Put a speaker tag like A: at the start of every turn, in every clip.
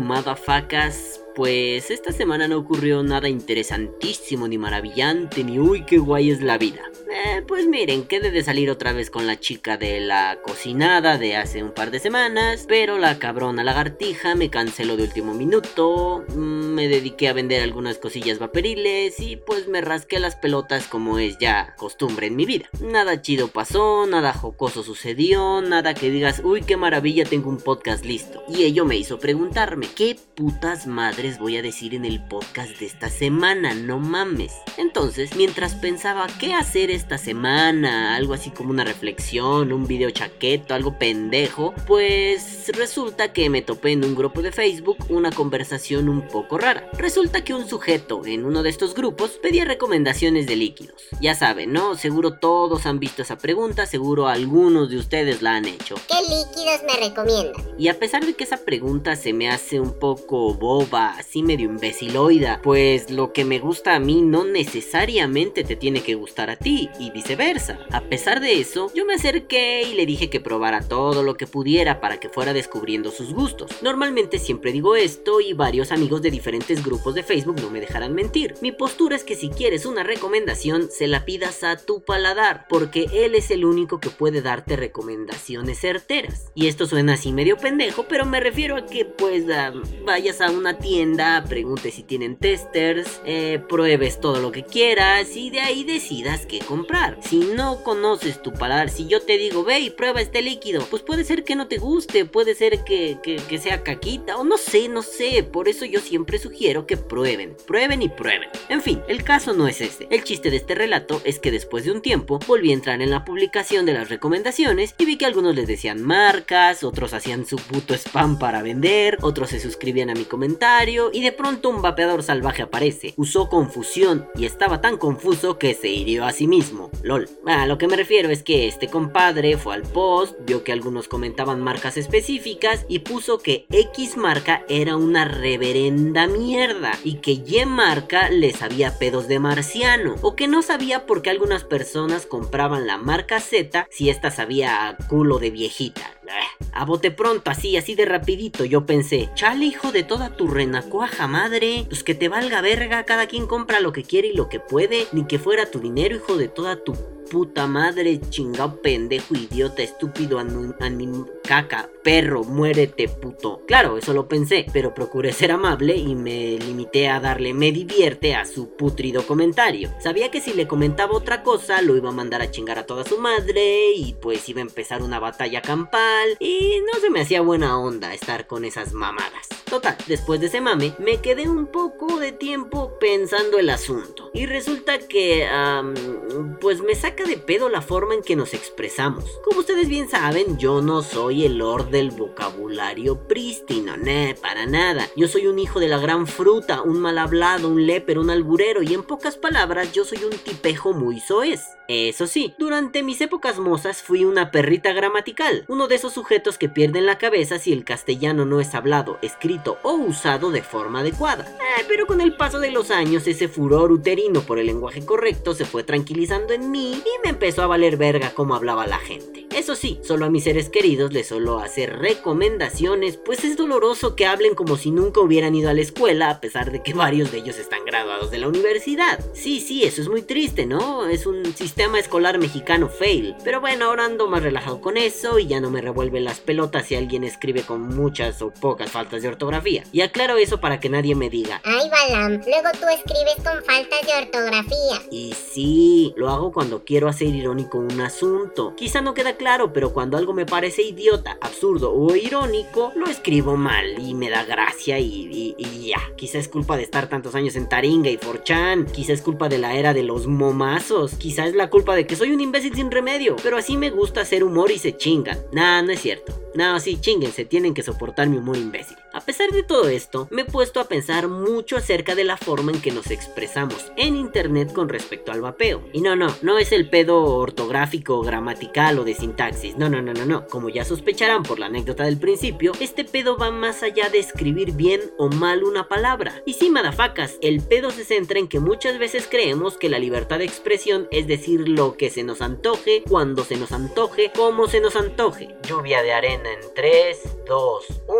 A: Motherfuckers. Pues esta semana no ocurrió nada interesantísimo ni maravillante ni uy qué guay es la vida. Eh, pues miren, quedé de salir otra vez con la chica de la cocinada de hace un par de semanas, pero la cabrona lagartija me canceló de último minuto, mm, me dediqué a vender algunas cosillas vaporiles y pues me rasqué las pelotas como es ya costumbre en mi vida. Nada chido pasó, nada jocoso sucedió, nada que digas, uy qué maravilla tengo un podcast listo. Y ello me hizo preguntarme, ¿qué putas madres voy a decir en el podcast de esta semana? No mames. Entonces, mientras pensaba qué hacer esta semana, algo así como una reflexión, un video chaqueto, algo pendejo, pues resulta que me topé en un grupo de Facebook una conversación un poco rara. Resulta que un sujeto en uno de estos grupos pedía recomendaciones de líquidos. Ya saben, ¿no? Seguro todos han visto esa pregunta, seguro algunos de ustedes la han hecho.
B: ¿Qué líquidos me recomiendan?
A: Y a pesar de que esa pregunta se me hace un poco boba, así medio imbeciloida, pues lo que me gusta a mí no necesariamente te tiene que gustar a ti y viceversa. A pesar de eso, yo me acerqué y le dije que probara todo lo que pudiera para que fuera descubriendo sus gustos. Normalmente siempre digo esto y varios amigos de diferentes grupos de Facebook no me dejarán mentir. Mi postura es que si quieres una recomendación, se la pidas a tu paladar, porque él es el único que puede darte recomendaciones certeras. Y esto suena así medio pendejo, pero me refiero a que pues ah, vayas a una tienda, preguntes si tienen testers, eh, pruebes todo lo que quieras y de ahí decidas qué comprar. Si no conoces tu paladar, si yo te digo, ve y prueba este líquido, pues puede ser que no te guste, puede ser que, que sea caquita o no sé, no sé. Por eso yo siempre sugiero que prueben, prueben y prueben. En fin, el caso no es este. El chiste de este relato es que después de un tiempo volví a entrar en la publicación de las recomendaciones y vi que algunos les decían marcas, otros hacían su puto spam para vender, otros se suscribían a mi comentario y de pronto un vapeador salvaje aparece. Usó confusión y estaba tan confuso que se hirió a sí mismo. LOL. A lo que me refiero es que este compadre fue al post, vio que algunos comentaban marcas específicas y puso que X marca era una reverenda mierda y que Y marca les había pedos de marciano o que no sabía por qué algunas personas compraban la marca Z si esta sabía culo de viejita. A bote pronto, así, así de rapidito, yo pensé, chale hijo de toda tu renacuaja madre, pues que te valga verga, cada quien compra lo que quiere y lo que puede, ni que fuera tu dinero hijo de toda tu puta madre, chingado pendejo, idiota, estúpido, anim caca, perro, muérete, puto. Claro, eso lo pensé, pero procuré ser amable y me limité a darle me divierte a su putrido comentario. Sabía que si le comentaba otra cosa, lo iba a mandar a chingar a toda su madre y pues iba a empezar una batalla campal y no se me hacía buena onda estar con esas mamadas. Total, después de ese mame, me quedé un poco de tiempo pensando el asunto. Y resulta que, pues me saca de pedo la forma en que nos expresamos. Como ustedes bien saben, yo no soy el lord del vocabulario prístino, no, para nada. Yo soy un hijo de la gran fruta, un mal hablado, un léper, un alburero, y en pocas palabras, yo soy un tipejo muy soez. Eso sí, durante mis épocas mozas fui una perrita gramatical, uno de esos sujetos que pierden la cabeza si el castellano no es hablado, escrito o usado de forma adecuada. Eh, pero con el paso de los años ese furor uterino por el lenguaje correcto se fue tranquilizando en mí y me empezó a valer verga como hablaba la gente. Eso sí, solo a mis seres queridos les solo hacer recomendaciones, pues es doloroso que hablen como si nunca hubieran ido a la escuela a pesar de que varios de ellos están graduados de la universidad. Sí, sí, eso es muy triste, ¿no? Es un sistema escolar mexicano fail. Pero bueno, ahora ando más relajado con eso y ya no me revuelve las pelotas si alguien escribe con muchas o pocas faltas de ortografía. Y aclaro eso para que nadie me diga.
B: Ay, Balam, luego tú escribes con faltas de ortografía.
A: Y sí, lo hago cuando quiero hacer irónico un asunto. Quizá no queda claro, pero cuando algo me parece idiota, absurdo o irónico, lo escribo mal y me da gracia y, ya. Quizá es culpa de estar tantos años en Taringa y Forchan. Quizá es culpa de la era de los momazos. Quizá es la culpa de que soy un imbécil sin remedio, pero así me gusta hacer humor y se chingan. Nah, no es cierto. No, sí, chinguense, tienen que soportar mi humor imbécil. A pesar de todo esto, me he puesto a pensar mucho acerca de la forma en que nos expresamos en internet con respecto al vapeo. Y no, no, no es el pedo ortográfico, gramatical o de sintaxis. No, no, no, no, no. Como ya sospecharán por la anécdota del principio, este pedo va más allá de escribir bien o mal una palabra. Y sí, madafacas, el pedo se centra en que muchas veces creemos que la libertad de expresión es decir lo que se nos antoje, cuando se nos antoje, como se nos antoje. Lluvia de arena en 3, 2, 1.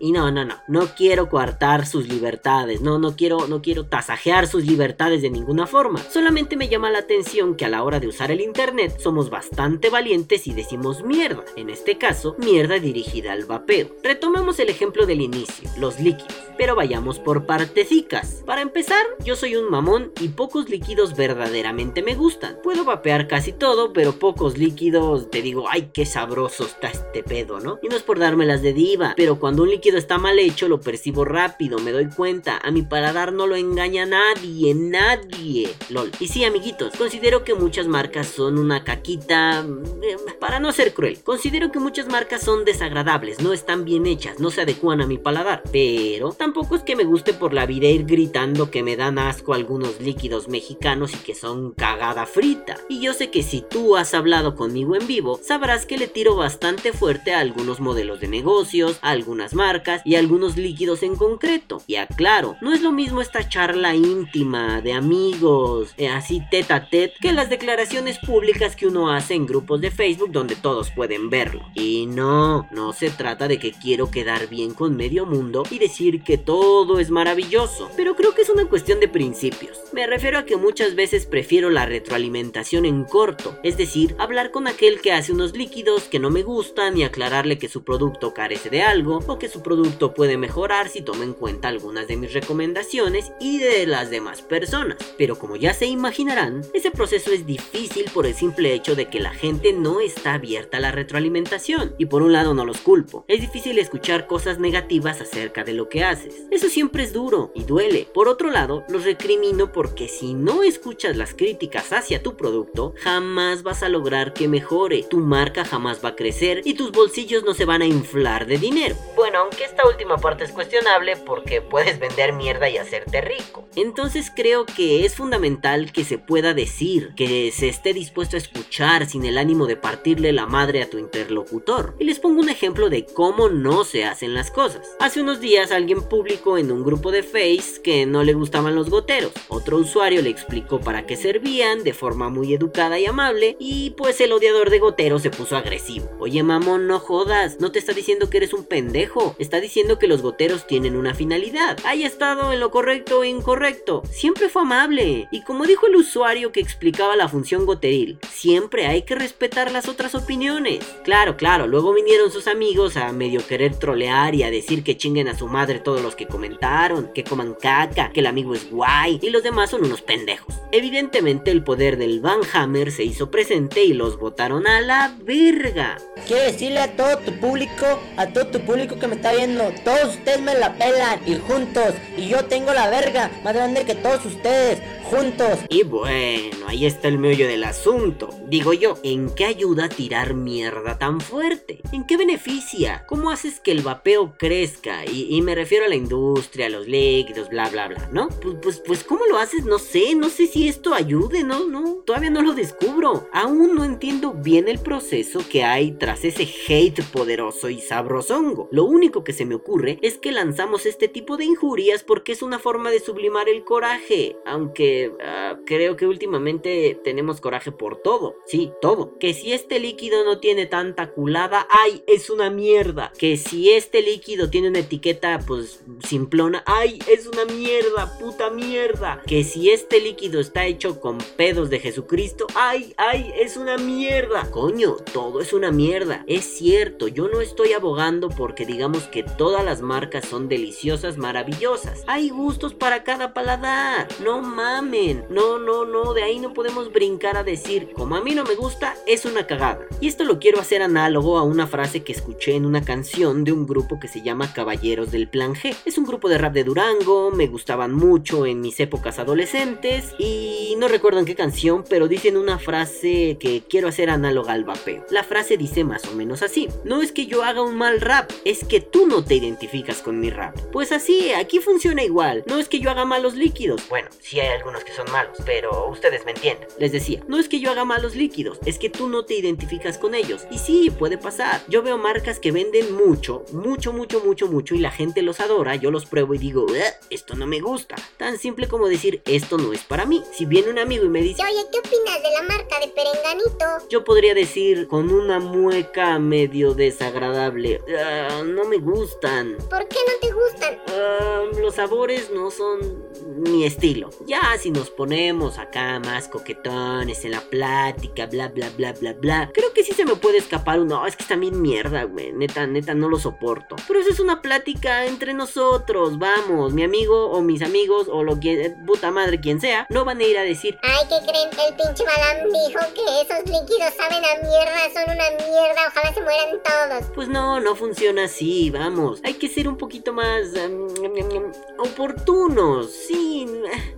A: Y no, no, no, no quiero coartar sus libertades, no, no quiero, no quiero tasajear sus libertades de ninguna forma. Solamente me llama la atención que a la hora de usar el internet somos bastante valientes y decimos mierda. En este caso, mierda dirigida al vapeo. Retomemos el ejemplo del inicio, los líquidos. Pero vayamos por partecicas. Para empezar, yo soy un mamón y pocos líquidos verdaderamente me gustan. Puedo vapear casi todo, pero pocos líquidos te digo, ay, qué sabroso está este pedo, ¿no? Y no es por dármelas de diva, pero cuando un líquido está mal hecho lo percibo rápido, me doy cuenta. A mi paladar no lo engaña nadie, nadie. LOL. Y sí, amiguitos, considero que muchas marcas son una caquita... Eh, para no ser cruel, considero que muchas marcas son desagradables, no están bien hechas, no se adecuan a mi paladar. Pero tampoco es que me guste por la vida ir gritando que me dan asco algunos líquidos mexicanos y que son cagada frita. Y yo sé que si tú has hablado conmigo en vivo, sabrás que le tiro bastante fuerte a algunos modelos de negocios, a algunas marcas y a algunos líquidos en concreto. Y aclaro, no es lo mismo esta charla íntima de amigos, eh, así tete a tete, que las declaraciones públicas que uno hace en grupos de Facebook donde todos pueden verlo. Y no, no se trata de que quiero quedar bien con medio mundo y decir que todo es maravilloso, pero creo que es una cuestión de principios. Me refiero a que muchas veces prefiero la retroalimentación en corto, es decir, hablar con aquel que hace unos líquidos que no me gustan y aclararle que su producto carece de algo o que su producto puede mejorar si toma en cuenta algunas de mis recomendaciones y de las demás personas. Pero como ya se imaginarán, ese proceso es difícil por el simple hecho de que la gente no está abierta a la retroalimentación. Y por un lado no los culpo, es difícil escuchar cosas negativas acerca de lo que Eso siempre es duro y duele. Por otro lado, los recrimino porque si no escuchas las críticas hacia tu producto, jamás vas a lograr que mejore, tu marca jamás va a crecer y tus bolsillos no se van a inflar de dinero. Bueno, aunque esta última parte es cuestionable porque puedes vender mierda y hacerte rico. Entonces creo que es fundamental que se pueda decir, que se esté dispuesto a escuchar sin el ánimo de partirle la madre a tu interlocutor. Y les pongo un ejemplo de cómo no se hacen las cosas. Hace unos días alguien en un grupo de Face que no le gustaban los goteros. Otro usuario le explicó para qué servían de forma muy educada y amable y pues el odiador de goteros se puso agresivo. Oye mamón, no jodas, no te está diciendo que eres un pendejo, está diciendo que los goteros tienen una finalidad. Haya estado en lo correcto o incorrecto, siempre fue amable. Y como dijo el usuario que explicaba la función goteril, siempre hay que respetar las otras opiniones. Claro, claro, luego vinieron sus amigos a medio querer trolear y a decir que chinguen a su madre los que comentaron, que coman caca, que el amigo es guay y los demás son unos pendejos. Evidentemente el poder del Van Hammer se hizo presente y los votaron a la verga.
C: Quiero decirle a todo tu público, a todo tu público que me está viendo, todos ustedes me la pelan y juntos, y yo tengo la verga más grande que todos ustedes, juntos.
A: Y bueno, ahí está el meollo del asunto. Digo yo, ¿en qué ayuda tirar mierda tan fuerte? ¿En qué beneficia? ¿Cómo haces que el vapeo crezca? Y, me refiero a la industria, a los líquidos, bla, bla, bla, ¿no? Pues, pues, pues, ¿cómo lo haces? No sé, no sé si esto ayude, ¿no? No, todavía no lo descubro. Aún no entiendo bien el proceso que hay tras ese hate poderoso y sabrosongo. Lo único que se me ocurre es que lanzamos este tipo de injurias porque es una forma de sublimar el coraje, aunque ah, creo que últimamente tenemos coraje por todo, sí, todo. Que si este líquido no tiene tanta culada, ay, es una mierda. Que si este líquido tiene una etiqueta, pues, simplona, ay, es una mierda, puta mierda. Que si este líquido está hecho con pedos de Jesucristo, ay, ay, es una mierda. Coño, todo es una mierda. Es cierto, yo no estoy abogando porque digamos que todas las marcas son deliciosas, maravillosas. Hay gustos para cada paladar. No No, no, no, de ahí no podemos brincar a decir, como a mí no me gusta, es una cagada. Y esto lo quiero hacer análogo a una frase que escuché en una canción de un grupo que se llama Caballeros del Plan G. Es un grupo de rap de Durango, me gustaban mucho en mis épocas adolescentes y no recuerdo en qué canción, pero dicen una frase que quiero hacer análoga al vapeo. La frase dice más o menos así. No es que yo haga un mal rap, es que tú no te identificas con mi rap. Pues así, aquí funciona igual. No es que yo haga malos líquidos. Bueno, si hay algunos algunos que son malos, pero ustedes me entienden. Les decía, no es que yo haga malos líquidos, es que tú no te identificas con ellos. Y sí, puede pasar. Yo veo marcas que venden mucho, mucho, mucho, mucho, mucho y la gente los adora, yo los pruebo y digo, esto no me gusta. Tan simple como decir, esto no es para mí. Si viene un amigo y me dice,
B: oye, ¿qué opinas de la marca de Perenganito?
A: Yo podría decir con una mueca medio desagradable, ah, no me gustan.
B: ¿Por qué no te gustan?
A: Ah, los sabores no son mi estilo. Ya si nos ponemos acá más coquetones en la plática, bla, bla, bla, bla, bla. Creo que sí se me puede escapar uno. es que está bien mierda, güey. Neta, neta, no lo soporto. Pero eso es una plática entre nosotros. Vamos, mi amigo o mis amigos o lo que, puta madre, quien sea, no van a ir a decir,
B: ay, ¿qué creen? El pinche Madame dijo que esos líquidos saben a mierda, son una mierda, ojalá se mueran todos.
A: Pues no, no funciona así, vamos. Hay que ser un poquito más um, oportunos, sí,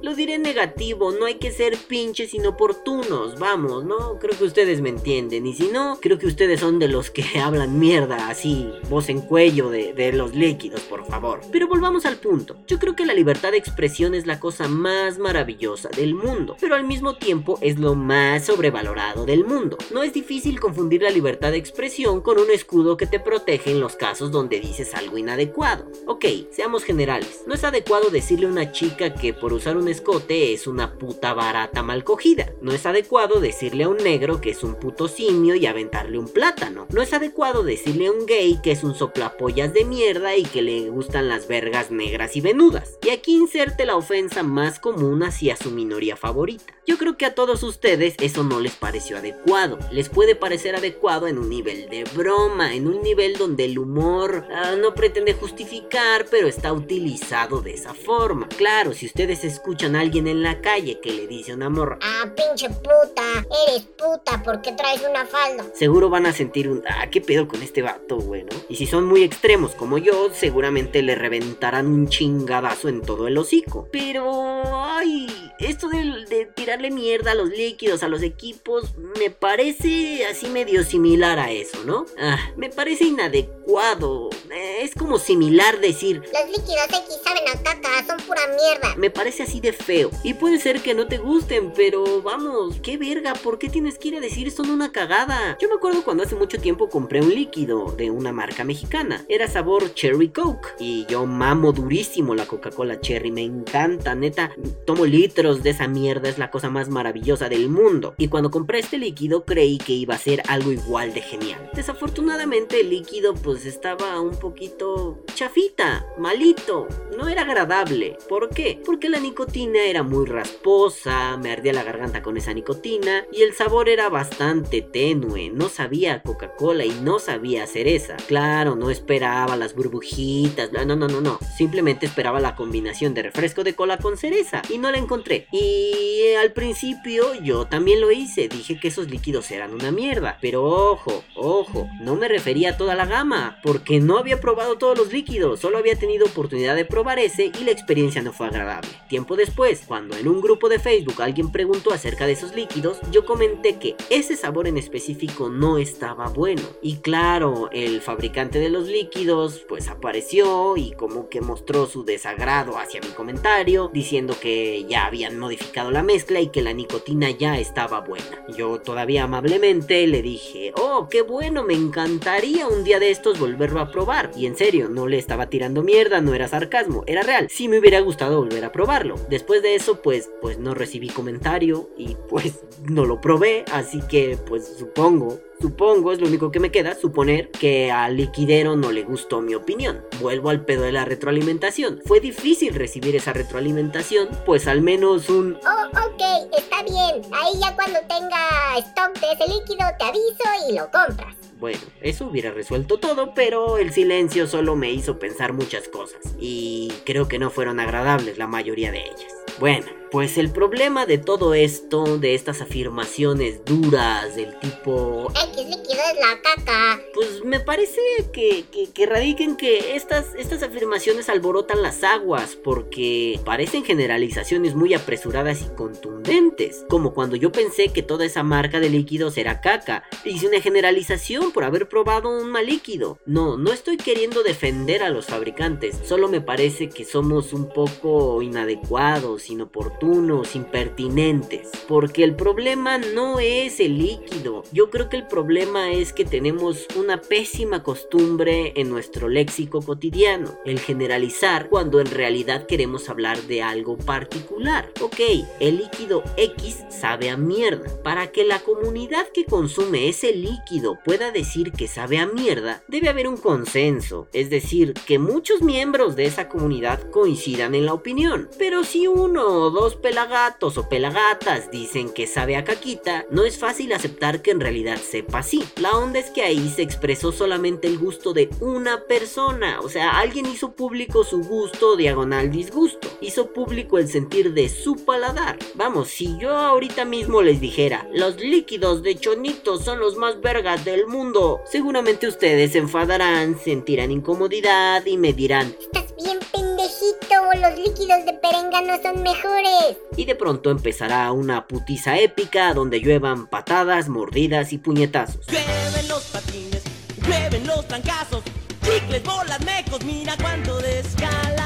A: lo diré negativo, no hay que ser pinches inoportunos, vamos, ¿no? Creo que ustedes me entienden, y si no, creo que ustedes son de los que hablan mierda así, voz en cuello de, de los líquidos, por favor. Pero volvamos al punto, yo creo que la libertad de expresión es la cosa más maravillosa del mundo, pero al mismo tiempo es lo más sobrevalorado del mundo. No es difícil confundir la libertad de expresión con un escudo que te protege en los casos donde dices algo inadecuado. Ok, seamos generales, no es adecuado decirle a una chica que por usar un escote es una puta barata mal cogida. No es adecuado decirle a un negro que es un puto simio y aventarle un plátano. No es adecuado decirle a un gay que es un soplapollas de mierda y que le gustan las vergas negras y venudas. Y aquí inserte la ofensa más común hacia su minoría favorita. Yo creo que a todos ustedes eso no les pareció adecuado. Les puede parecer adecuado en un nivel de broma, en un nivel donde el humor ah, no pretende justificar, pero está utilizado de esa forma. Claro, si ustedes escuchan a alguien en la calle que le dice a un amor,
B: ah, pinche puta, eres puta porque traes una falda.
A: Seguro van a sentir un, ah, qué pedo con este vato, bueno. Y si son muy extremos como yo, seguramente le reventarán un chingadazo en todo el hocico. Pero, ay, esto de, de tirarle mierda a los líquidos, a los equipos, me parece así medio similar a eso, ¿no? Ah, me parece inadecuado. Eh, es como similar decir...
B: Los líquidos X saben a caca, son pura mierda.
A: Me parece así de feo. Y puede ser que no te gusten, pero vamos, qué verga, ¿por qué tienes que ir a decir son una cagada? Yo me acuerdo cuando hace mucho tiempo compré un líquido de una marca mexicana. Era sabor Cherry Coke. Y yo mamo durísimo la Coca-Cola Cherry, me encanta, neta. Tomo litros de esa mierda, es la cosa más maravillosa del mundo. Y cuando compré este líquido creí que iba a ser algo igual de genial. Desafortunadamente el líquido pues estaba un poquito chafita, malito, no era agradable. ¿Por qué? Porque la nicotina era muy rasposa, me ardía la garganta con esa nicotina y el sabor era bastante tenue, no sabía Coca-Cola y no sabía cereza. Claro, no esperaba las burbujitas, no, no, no, no. Simplemente esperaba la combinación de refresco de cola con cereza y no la encontré. Y al principio yo también lo hice, dije que esos líquidos eran una mierda. Pero ojo, ojo, no me refería a toda la gama, porque no había probado todos los líquidos, solo había tenido oportunidad de probar ese y la experiencia no fue agradable. Tiempo después, cuando en un grupo de Facebook alguien preguntó acerca de esos líquidos, yo comenté que ese sabor en específico no estaba bueno. Y claro, el fabricante de los líquidos pues apareció y como que mostró su desagrado hacia mi comentario, diciendo que ya habían modificado la mezcla y que la nicotina ya estaba buena. Yo todavía amablemente le dije, oh, qué bueno, me encantaría un día de estos volverlo a probar. Y en serio, no le estaba tirando mierda, no era sarcasmo, era real. Sí me hubiera gustado volver a probarlo. Después de eso, pues, pues no recibí comentario y pues no lo probé, así que pues supongo Supongo, es lo único que me queda, suponer que al liquidero no le gustó mi opinión. Vuelvo al pedo de la retroalimentación. Fue difícil recibir esa retroalimentación, pues al menos un...
B: Oh, ok, está bien. Ahí ya cuando tenga stock de ese líquido te aviso y lo compras.
A: Bueno, eso hubiera resuelto todo, pero el silencio solo me hizo pensar muchas cosas. Y creo que no fueron agradables la mayoría de ellas. Bueno, pues el problema de todo esto, de estas afirmaciones duras del tipo...
B: X líquido es la caca.
A: Pues me parece que, que, radiquen que estas, estas afirmaciones alborotan las aguas porque parecen generalizaciones muy apresuradas y contundentes. Como cuando yo pensé que toda esa marca de líquidos era caca. Hice una generalización por haber probado un mal líquido. No, no estoy queriendo defender a los fabricantes. Solo me parece que somos un poco inadecuados, inoportunos inoportunos, impertinentes. Porque el problema no es el líquido. Yo creo que el problema es que tenemos una pésima costumbre en nuestro léxico cotidiano. El generalizar cuando en realidad queremos hablar de algo particular. Ok, el líquido X sabe a mierda. Para que la comunidad que consume ese líquido pueda decir que sabe a mierda, debe haber un consenso. Es decir, que muchos miembros de esa comunidad coincidan en la opinión. Pero si uno o dos pelagatos o pelagatas dicen que sabe a caquita, no es fácil aceptar que en realidad sepa así. La onda es que ahí se expresó solamente el gusto de una persona. O sea, alguien hizo público su gusto diagonal disgusto. Hizo público el sentir de su paladar. Vamos, si yo ahorita mismo les dijera, los líquidos de chonito son los más vergas del mundo, seguramente ustedes se enfadarán, sentirán incomodidad y me dirán,
B: Estás bien pendejito, los líquidos de perengano son mejores.
A: y de pronto empezará una putiza épica donde lluevan patadas, mordidas y puñetazos.
D: Llueven los patines, llueven los trancazos, chicles, bolas, mecos, mira cuánto descalabrado.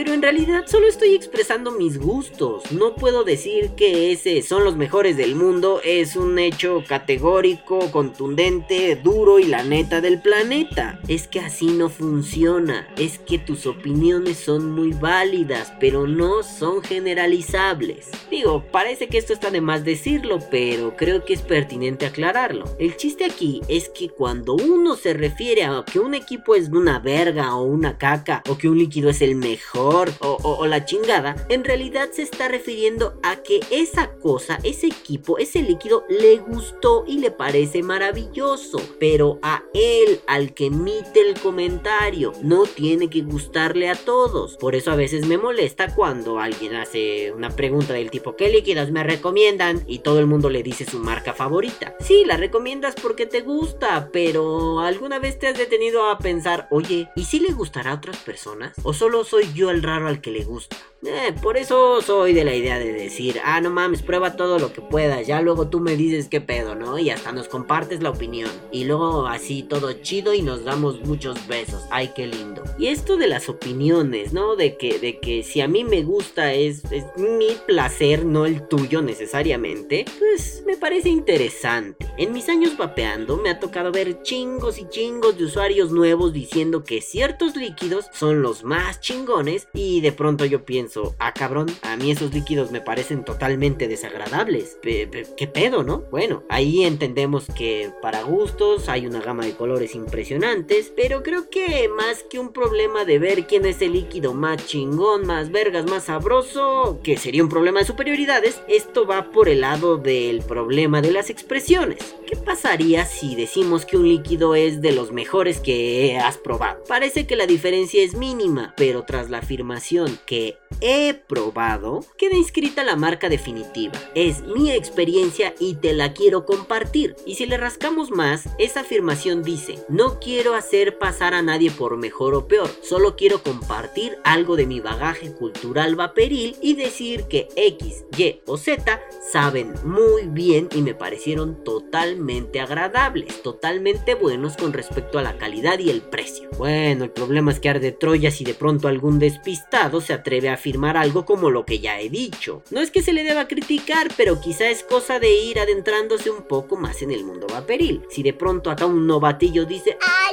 A: Pero en realidad solo estoy expresando mis gustos. No puedo decir que ese son los mejores del mundo. Es un hecho categórico, contundente, duro y la neta del planeta. Es que así no funciona. Es que tus opiniones son muy válidas, pero no son generalizables. Digo, parece que esto está de más decirlo, pero creo que es pertinente aclararlo. El chiste aquí es que cuando uno se refiere a que un equipo es una verga o una caca, o que un líquido es el mejor, o, la chingada, en realidad se está refiriendo a que esa cosa, ese equipo, ese líquido le gustó y le parece maravilloso. Pero a él, al que emite el comentario, no tiene que gustarle a todos. Por eso a veces me molesta cuando alguien hace una pregunta del tipo ¿qué líquidos me recomiendan? Y todo el mundo le dice su marca favorita. Sí, la recomiendas porque te gusta, pero ¿alguna vez te has detenido a pensar, oye, ¿y si le gustará a otras personas? ¿O solo soy yo el raro al que le gusta? Eh, por eso soy de la idea de decir, ah, no mames, prueba todo lo que puedas, ya luego tú me dices qué pedo, ¿no? Y hasta nos compartes la opinión. Y luego así todo chido y nos damos muchos besos. Ay, qué lindo. Y esto de las opiniones, ¿no? De que, de que si a mí me gusta es, es mi placer, no el tuyo necesariamente, pues me parece interesante. En mis años vapeando me ha tocado ver chingos y chingos de usuarios nuevos diciendo que ciertos líquidos son los más chingones y de pronto yo pienso, ah cabrón, a mí esos líquidos me parecen totalmente desagradables. ¿Qué pedo, no? Bueno, ahí entendemos que para gustos hay una gama de colores impresionantes, pero creo que más que un problema de ver quién es el líquido más chingón, más vergas, más sabroso, que sería un problema de superioridades, esto va por el lado del problema de las expresiones. ¿Qué pasaría si decimos que un líquido es de los mejores que has probado? Parece que la diferencia es mínima, pero tras la afirmación que he probado, queda inscrita la marca definitiva. Es mi experiencia y te la quiero compartir. Y si le rascamos más, esa afirmación dice, no quiero hacer pasar a nadie por mejor o peor, solo quiero compartir algo de mi bagaje cultural vaporil y decir que X, Y o Z saben muy bien y me parecieron totalmente agradables, totalmente buenos con respecto a la calidad y el precio. Bueno, el problema es que arde Troya si de pronto algún despistado se atreve a afirmar algo como lo que ya he dicho. No es que se le deba criticar, pero quizá es cosa de ir adentrándose un poco más en el mundo vaporil. Si de pronto acá un novatillo dice,
B: Ah,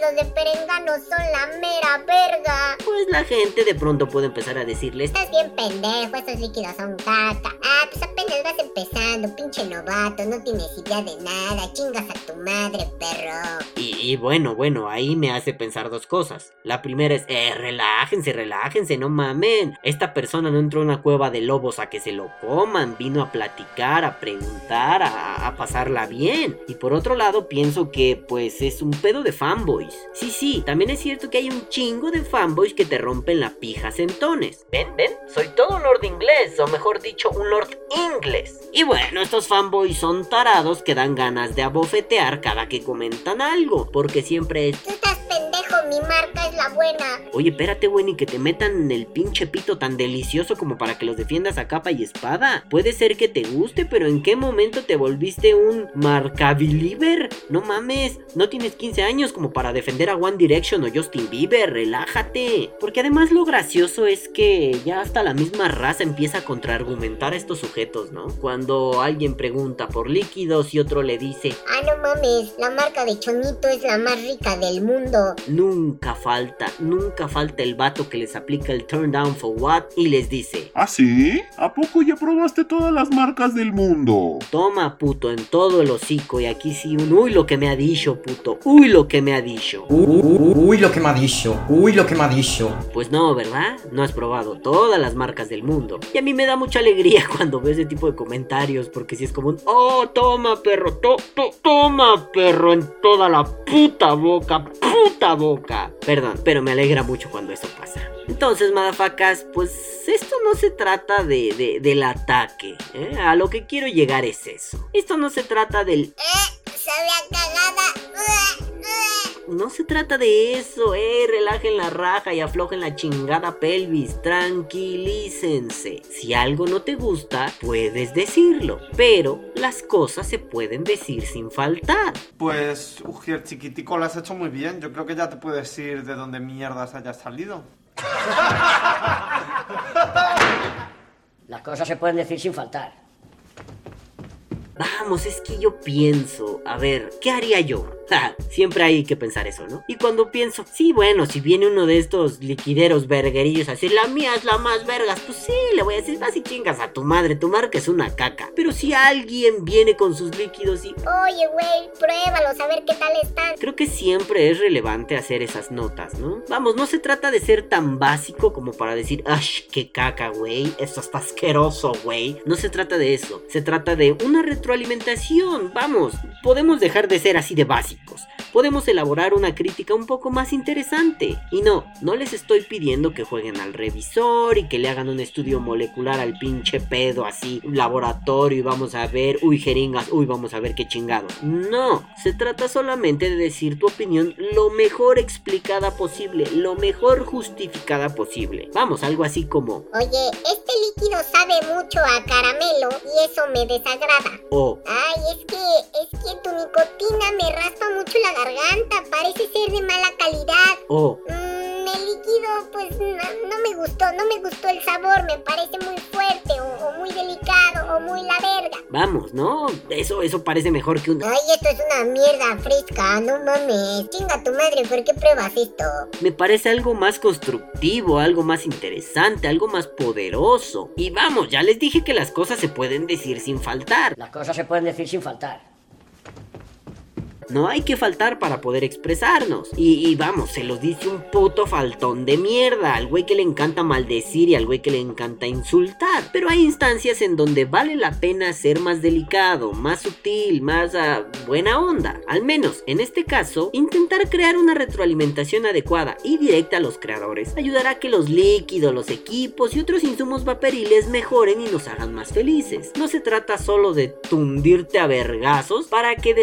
B: los líquidos de perengano son la mera verga.
A: pues la gente de pronto puede empezar a decirles,
B: Estás bien pendejo, esos líquidos son caca. Ah, pues apenas vas empezando, pinche novato, no tienes idea de nada, chingas a tu madre, perro.
A: Y, y bueno, bueno, ahí me hace pensar dos cosas. La primera es, eh, relájense, relájense, no mamen. Esta persona no entró a una cueva de lobos a que se lo coman, vino a platicar, a preguntar, a, a pasarla bien. Y por otro lado, pienso que pues es un pedo de fanboys. Sí, sí, también es cierto que hay un chingo de fanboys que te rompen la pija centones. Ven, ven, soy todo un lord inglés, o mejor dicho, un lord inglés. Y bueno, estos fanboys son tarados que dan ganas de abofetear cada que comentan algo, porque siempre es
B: mi marca es la buena.
A: Oye, espérate, güey, ni que te metan en el pinche pito tan delicioso como para que los defiendas a capa y espada. Puede ser que te guste, pero ¿en qué momento te volviste un marcabiliver? No mames, no tienes 15 años como para defender a One Direction o Justin Bieber, relájate. Porque además lo gracioso es que ya hasta la misma raza empieza a contraargumentar a estos sujetos, ¿no? Cuando alguien pregunta por líquidos y otro le dice,
B: Ah, no mames, la marca de Chonito es la más rica del mundo.
A: nunca falta, nunca falta el vato que les aplica el turn down for what y les dice,
E: ¿Ah, sí? ¿A poco ya probaste todas las marcas del mundo?
A: Toma puto en todo el hocico y aquí sí un uy lo que me ha dicho puto, uy lo que me ha dicho.
F: Uy, lo que me ha dicho, uy, lo que me ha dicho.
A: Pues no, ¿verdad? No has probado todas las marcas del mundo. Y a mí me da mucha alegría cuando veo ese tipo de comentarios, porque si es como un, oh, toma perro, to, to- toma perro en toda la puta boca, puta boca. Perdón, pero me alegra mucho cuando eso pasa. Entonces, madafacas, pues esto no se trata de, de- del ataque. ¿eh? A lo que quiero llegar es eso. Esto no se trata del
B: Eh, sabe a cagada.
A: No se trata de eso, eh. Relajen la raja y aflojen la chingada pelvis. Tranquilícense. Si algo no te gusta, puedes decirlo. Pero las cosas se pueden decir sin faltar.
G: Pues, Ujier chiquitico, lo has hecho muy bien. Yo creo que ya te puedes ir de donde mierdas hayas salido.
C: Las cosas se pueden decir sin faltar.
A: Vamos, es que yo pienso, a ver, ¿qué haría yo? Siempre hay que pensar eso, ¿no? Y cuando pienso, sí, bueno, si viene uno de estos liquideros verguerillos así, la mía es la más vergas, pues sí, le voy a decir, vas y chingas a tu madre, tu marca es una caca. Pero si alguien viene con sus líquidos y
B: Oye, güey, pruébalos a ver qué tal están.
A: Creo que siempre es relevante hacer esas notas, ¿no? Vamos, no se trata de ser tan básico como para decir, ¡ay, qué caca, güey! Esto está asqueroso, güey. No se trata de eso. Se trata de una retroalimentación. Vamos, podemos dejar de ser así de Podemos elaborar una crítica un poco más interesante. Y no, no les estoy pidiendo que jueguen al revisor y que le hagan un estudio molecular al pinche pedo así, laboratorio y vamos a ver, uy, jeringas, uy, vamos a ver qué chingados. No, se trata solamente de decir tu opinión lo mejor explicada posible, lo mejor justificada posible. Vamos, algo así como,
B: Oye, este líquido sabe mucho a caramelo y eso me desagrada.
A: oh,
B: Ay, es que, es que tu nicotina me raspa mucho la garganta, parece ser de mala calidad.
A: oh,
B: Mm, líquido, pues no, no me gustó, no me gustó el sabor, me parece muy fuerte o, o muy delicado o muy la verga.
A: vamos, ¿no? Eso, eso parece mejor que un...
B: Ay, esto es una mierda fresca, no mames. Chinga tu madre, ¿por qué pruebas esto?
A: Me parece algo más constructivo, algo más interesante, algo más poderoso. Y vamos, ya les dije que las cosas se pueden decir sin faltar.
C: Las cosas se pueden decir sin faltar.
A: No hay que faltar para poder expresarnos. Y, vamos, se los dice un puto faltón de mierda. Al güey que le encanta maldecir y al güey que le encanta insultar. Pero hay instancias en donde vale la pena ser más delicado, más sutil, más ah, buena onda. Al menos, en este caso, intentar crear una retroalimentación adecuada y directa a los creadores ayudará a que los líquidos, los equipos y otros insumos vaporiles mejoren y nos hagan más felices. No se trata solo de tundirte a vergazos para que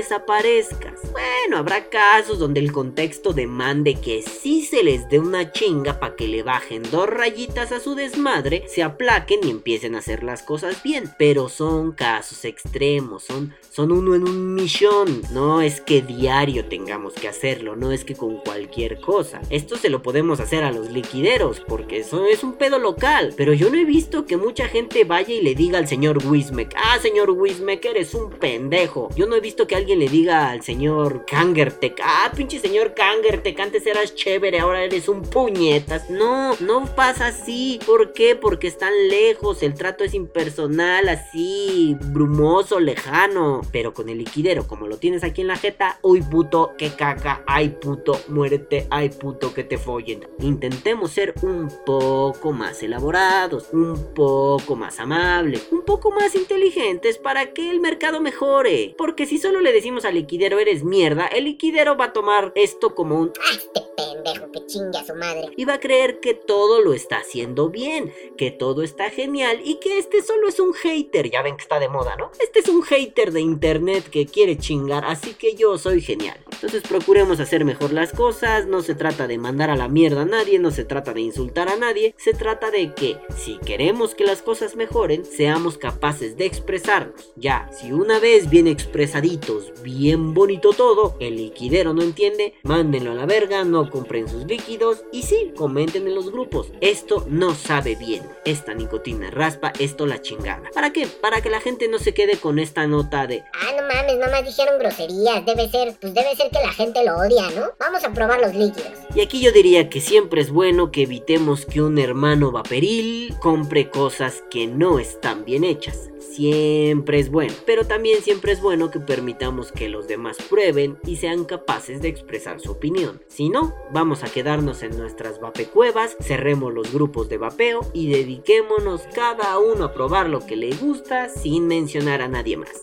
A: desaparezcas. Bueno, habrá casos donde el contexto demande que sí se les dé una chinga para que le bajen dos rayitas a su desmadre, se aplaquen y empiecen a hacer las cosas bien. Pero son casos extremos, son, son uno en un millón. No es que diario tengamos que hacerlo, no es que con cualquier cosa. Esto se lo podemos hacer a los liquideros, porque eso es un pedo local. Pero yo no he visto que mucha gente vaya y le diga al señor Wismek, ah, señor Wismek, eres un pendejo. Yo no he visto que alguien le diga al señor Kangertek, ah, pinche señor Kangertek, antes eras chévere, ahora eres un puñetas. No, no pasa así. ¿Por qué? Porque están lejos, el trato es impersonal, así, brumoso, lejano. Pero con el liquidero, como lo tienes aquí en la jeta, uy puto, que caca, ay puto, muérete, ay puto, que te follen. Intentemos ser un poco más elaborados, un poco más amables, un poco más inteligentes para que el mercado mejore. Porque si solo le decimos al liquidero eres mierda, el liquidero va a tomar esto como un
B: Ah, este pendejo que chingue a su madre.
A: Y va a creer que todo lo está haciendo bien, que todo está genial y que este solo es un hater. Ya ven que está de moda, ¿no? Este es un hater de internet que quiere chingar, así que yo soy genial. Entonces procuremos hacer mejor las cosas, no se trata de mandar a la mierda a nadie, no se trata de insultar a nadie, se trata de que si queremos que las cosas mejoren, seamos capaces de expresarnos. Ya, si una vez bien expresaditos, bien bonito todo, el liquidero no entiende, mándenlo a la verga, no compren sus líquidos y sí, comenten en los grupos. Esto no sabe bien, esta nicotina raspa, esto la chingada. ¿Para qué? Para que la gente no se quede con esta nota de
B: Ah, no mames, nomás dijeron groserías. Debe ser, pues debe ser la gente lo odia, ¿no? Vamos a probar los líquidos.
A: Y aquí yo diría que siempre es bueno que evitemos que un hermano vaporil compre cosas que no están bien hechas. Siempre es bueno, pero también siempre es bueno que permitamos que los demás prueben y sean capaces de expresar su opinión. Si no, vamos a quedarnos en nuestras vapecuevas, cerremos los grupos de vapeo y dediquémonos cada uno a probar lo que le gusta sin mencionar a nadie más.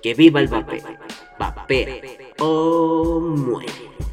A: Que viva el vapeo. Vapea o muere.